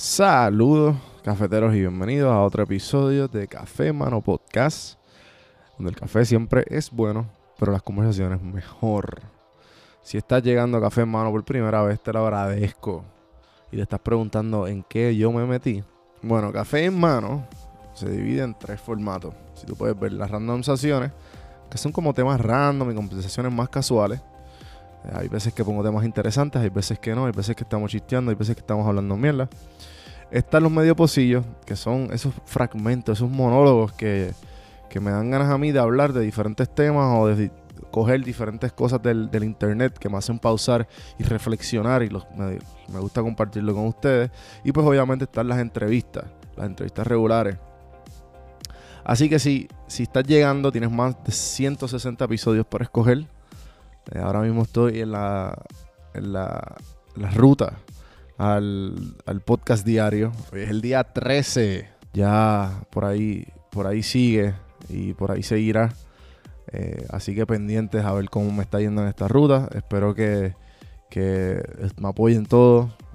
Saludos, cafeteros, y bienvenidos a otro episodio de Café Mano Podcast, donde el café siempre es bueno, pero las conversaciones mejor. Si estás llegando a Café Mano por primera vez, te lo agradezco. Y te estás preguntando en qué yo me metí. Bueno, Café en Mano se divide en tres formatos. Si tú puedes ver las randomizaciones, que son como temas random y conversaciones más casuales. Hay veces que pongo temas interesantes, hay veces que no, hay veces que estamos chisteando, hay veces que estamos hablando mierda. Están los medio pocillos, que son esos fragmentos, esos monólogos que, que me dan ganas a mí de hablar de diferentes temas o de coger diferentes cosas del, internet que me hacen pausar y reflexionar y los, me, me gusta compartirlo con ustedes. Y pues obviamente están las entrevistas, las entrevistas regulares. Así que si, si estás llegando, tienes más de 160 episodios para escoger. Eh, ahora mismo estoy en la, en la, ruta al, al podcast diario. Hoy es el día 13. Ya por ahí, por ahí sigue y por ahí seguirá. Eh, así que pendientes a ver cómo me está yendo en esta ruta. Espero que, que me apoyen todos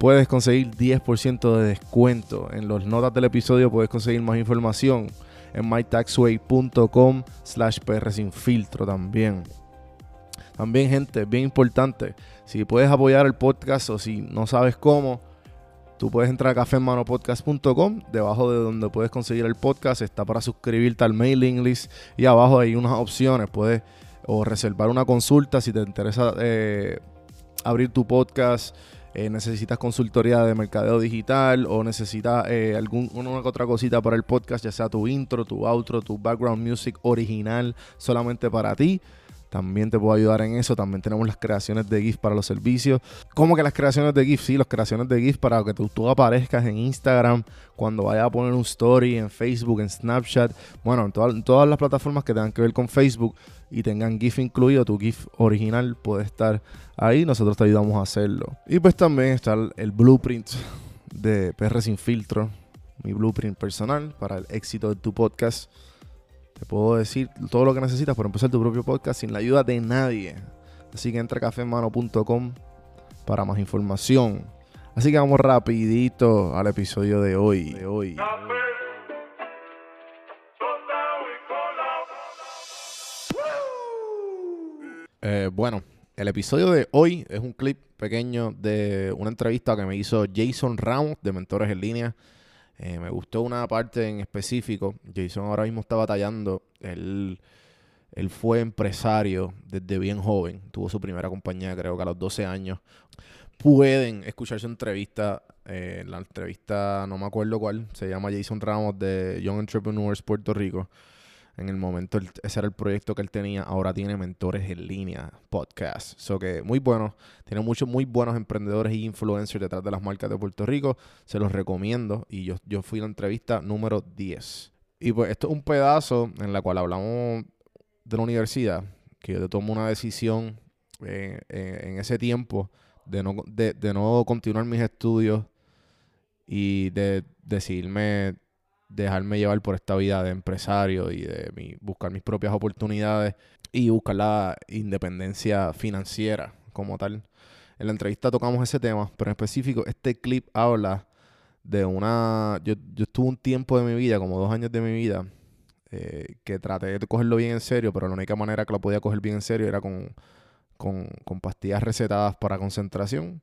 puedes conseguir 10% de descuento. En las notas del episodio puedes conseguir más información en mytaxway.com slash PR sin filtro también. También, gente, bien importante, si puedes apoyar el podcast o si no sabes cómo, tú puedes entrar a cafemanopodcast.com, debajo de donde puedes conseguir el podcast, está para suscribirte al mailing list y abajo hay unas opciones, puedes o reservar una consulta si te interesa eh, abrir tu podcast, eh, necesitas consultoría de mercadeo digital o necesitas eh, algún, una que otra cosita para el podcast, ya sea tu intro, tu outro, tu background music original solamente para ti. También te puedo ayudar en eso. También tenemos las creaciones de GIF para los servicios. ¿Cómo que las creaciones de GIF? Sí, las creaciones de GIF para que tú, aparezcas en Instagram, cuando vayas a poner un story, en Facebook, en Snapchat. Bueno, en, todas- en todas las plataformas que tengan que ver con Facebook y tengan GIF incluido, tu GIF original puede estar ahí. Nosotros te ayudamos a hacerlo. Y pues también está el, el blueprint de PR Sin Filtro. Mi blueprint personal para el éxito de tu podcast. Te puedo decir todo lo que necesitas para empezar tu propio podcast sin la ayuda de nadie. Así que entra a cafemano.com para más información. Así que vamos rapidito al episodio de hoy. De hoy. Eh, bueno, el episodio de hoy es un clip pequeño de una entrevista que me hizo Jason Ramos de Mentores en Línea. Eh, me gustó una parte en específico. Jason ahora mismo está batallando. Él, él fue empresario desde bien joven. Tuvo su primera compañía, creo que a los 12 años. Pueden escuchar su entrevista. eh, la entrevista, no me acuerdo cuál. Se llama Jason Ramos de Young Entrepreneurs Puerto Rico. En el momento, ese era el proyecto que él tenía. Ahora tiene Mentores en Línea podcast. So que muy bueno. Tiene muchos muy buenos emprendedores y influencers detrás de las marcas de Puerto Rico. Se los recomiendo. Y yo, yo fui la entrevista número 10. Y pues esto es un pedazo en la cual hablamos de la universidad. Que yo tomo una decisión eh, eh, en ese tiempo de no, de, de no continuar mis estudios y de decidirme dejarme llevar por esta vida de empresario y de mi- buscar mis propias oportunidades y buscar la independencia financiera como tal. En la entrevista tocamos ese tema, pero en específico este clip habla de una... Yo, yo estuve un tiempo de mi vida, como dos años de mi vida, eh, que traté de cogerlo bien en serio, pero la única manera que lo podía coger bien en serio era con, con, con pastillas recetadas para concentración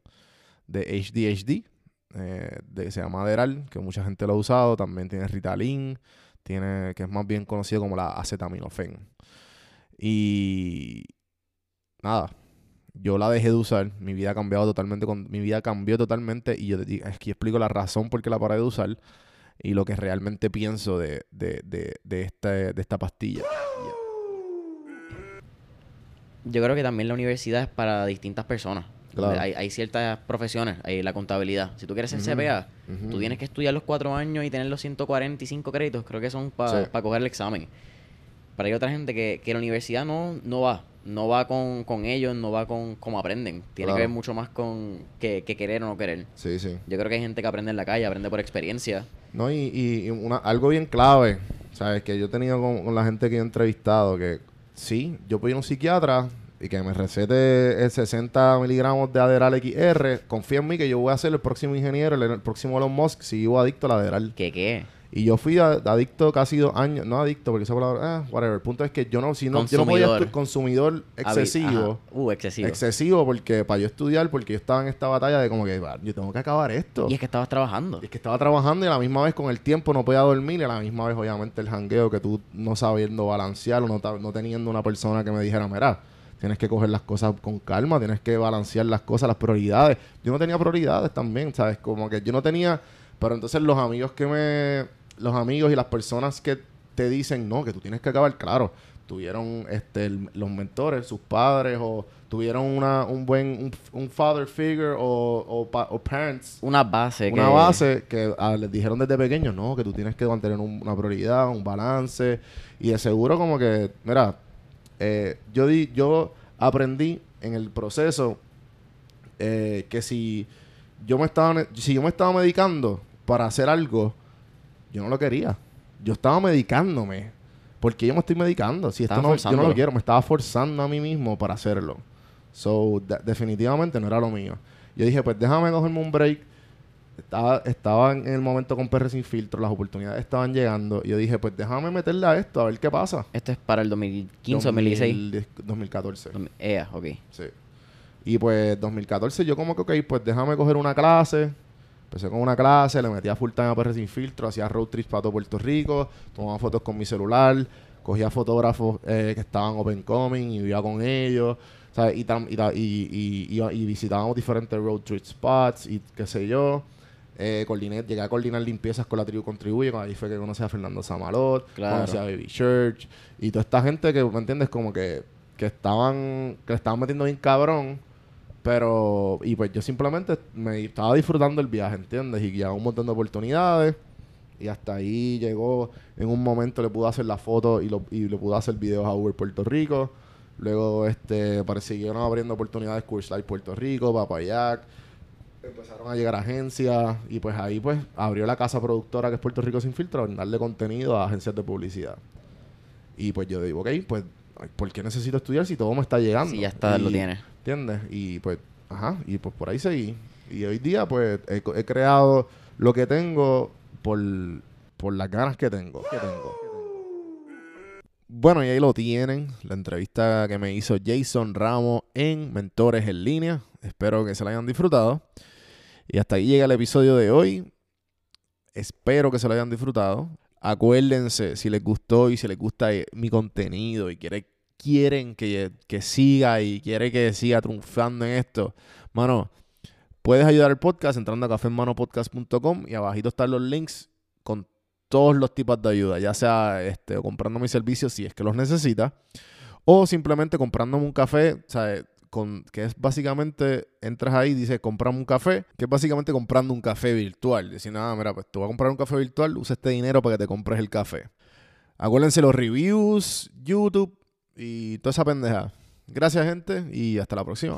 de HDHD, eh, de, se llama Aderal, que mucha gente lo ha usado. También tiene Ritalin, tiene, que es más bien conocido como la acetaminofén. Y nada, yo la dejé de usar. Mi vida ha cambiado totalmente. Con, mi vida cambió totalmente. Y yo aquí explico la razón por qué la paré de usar y lo que realmente pienso de, de, de, de, este- de esta pastilla. Yo creo que también la universidad es para distintas personas. Claro. Hay, hay ciertas profesiones, hay la contabilidad. Si tú quieres ser Ujú, CPA, ujú. tú tienes que estudiar los cuatro años y tener los 145 créditos, creo que son para Sí. coger el examen. Pero hay otra gente que, que la universidad no, no va. No va con, con ellos, no va con cómo aprenden. Tiene Claro. que ver mucho más con que, que querer o no querer. Sí, sí. Yo creo que hay gente que aprende en la calle, aprende por experiencia. No, y, y- una, algo bien clave, ¿sabes? Que yo he tenido con, con la gente que he entrevistado, que sí, yo voy a un psiquiatra y que me recete el 60 miligramos de Adderall XR, confía en mí que yo voy a ser el próximo ingeniero, el, el próximo Elon Musk, si yo adicto al Adderall. ¿Qué qué? Y yo fui a- adicto casi dos años, no adicto, porque esa palabra, eh, whatever. El punto es que yo no, si no, yo no podía Consumidor. excesivo. Ajá. Uh, excesivo. Excesivo porque para yo estudiar, porque yo estaba en esta batalla de como que "Va, yo tengo que acabar esto. Y es que estabas trabajando. Y es que estaba trabajando y a la misma vez con el tiempo no podía dormir y a la misma vez obviamente el jangueo que tú no sabiendo balancear o no, no teniendo una persona que me dijera, mira, tienes que coger las cosas con calma, tienes que balancear las cosas, las prioridades. Yo no tenía prioridades también, ¿sabes? Como que yo no tenía, pero entonces los amigos que me, los amigos y las personas que te dicen, no, que tú tienes que acabar, claro, tuvieron este, el- los mentores, sus padres o tuvieron una, un buen, un, un father figure o, o, pa- o parents Una base una que... base que ah, les dijeron desde pequeños, no, que tú tienes que mantener un- una prioridad, un balance. Y de seguro como que, mira, eh, yo, di, yo aprendí en el proceso eh, que si yo me estaba si yo me estaba medicando para hacer algo, yo no lo quería. Yo estaba medicándome. porque yo me estoy medicando? Si esto no, yo no lo quiero, me estaba forzando a mí mismo para hacerlo. So, de- definitivamente no era lo mío. Yo dije, pues déjame cogerme un break. Estaba, estaba en el momento con PR sin filtro, las oportunidades estaban llegando. Y yo dije, pues déjame meterle a esto, a ver qué pasa. Esto es para el 2015 o 2016. 2010 2014. Dos mil- Ea, ok. Sí. Y pues 2014 yo como que, ok, pues déjame coger una clase. Empecé con una clase, le metía full time a PR sin filtro, hacía road trips para todo Puerto Rico, tomaba fotos con mi celular, cogía fotógrafos eh, que estaban open coming y vivía con ellos, ¿sabes? Y, tam- y, y, y- iba- y visitábamos diferentes road trip spots y qué sé yo. Eh, coordiné, llegué a coordinar limpiezas con la tribu Contribuye, con ahí fue que conocí a Fernando Samalot, Claro. conocí a Baby Church y toda esta gente que, ¿me entiendes? Como que, que estaban, que le estaban metiendo bien cabrón, pero, y pues yo simplemente me estaba disfrutando el viaje, ¿entiendes? Y ya un montón de oportunidades y hasta ahí llegó, en un momento le pude hacer la foto y, lo, y le pude hacer videos a Uber Puerto Rico. Luego, este, siguieron abriendo oportunidades Course Life Puerto Rico, Papayac. Empezaron a llegar agencias y pues ahí pues abrió la casa productora que es Puerto Rico Sin Filtro, darle contenido a agencias de publicidad. Y pues yo digo, ok, pues, ¿por qué necesito estudiar si todo me está llegando? Si ya está, lo tienes. ¿Entiendes? Y pues, ajá, y pues por ahí seguí. Y hoy día pues he, he creado lo que tengo por, por las ganas que tengo. Que tengo. Bueno, y ahí lo tienen, la entrevista que me hizo Jason Ramos en Mentores en Línea. Espero que se la hayan disfrutado. Y hasta ahí llega el episodio de hoy. Espero que se lo hayan disfrutado. Acuérdense, si les gustó y si les gusta eh, mi contenido y quiere, quieren que, que siga y quiere que siga triunfando en esto, mano, puedes ayudar al podcast entrando a cafemanopodcast.com y abajito están los links con todos los tipos de ayuda, ya sea este, comprando mis servicios si es que los necesitas, o simplemente comprándome un café, ¿sabes? Con, que es básicamente, entras ahí y dices, comprame un café, que es básicamente comprando un café virtual. Decir, nada, mira, pues tú vas a comprar un café virtual, usa este dinero para que te compres el café. Acuérdense los reviews, YouTube y toda esa pendeja. Gracias, gente, y hasta la próxima.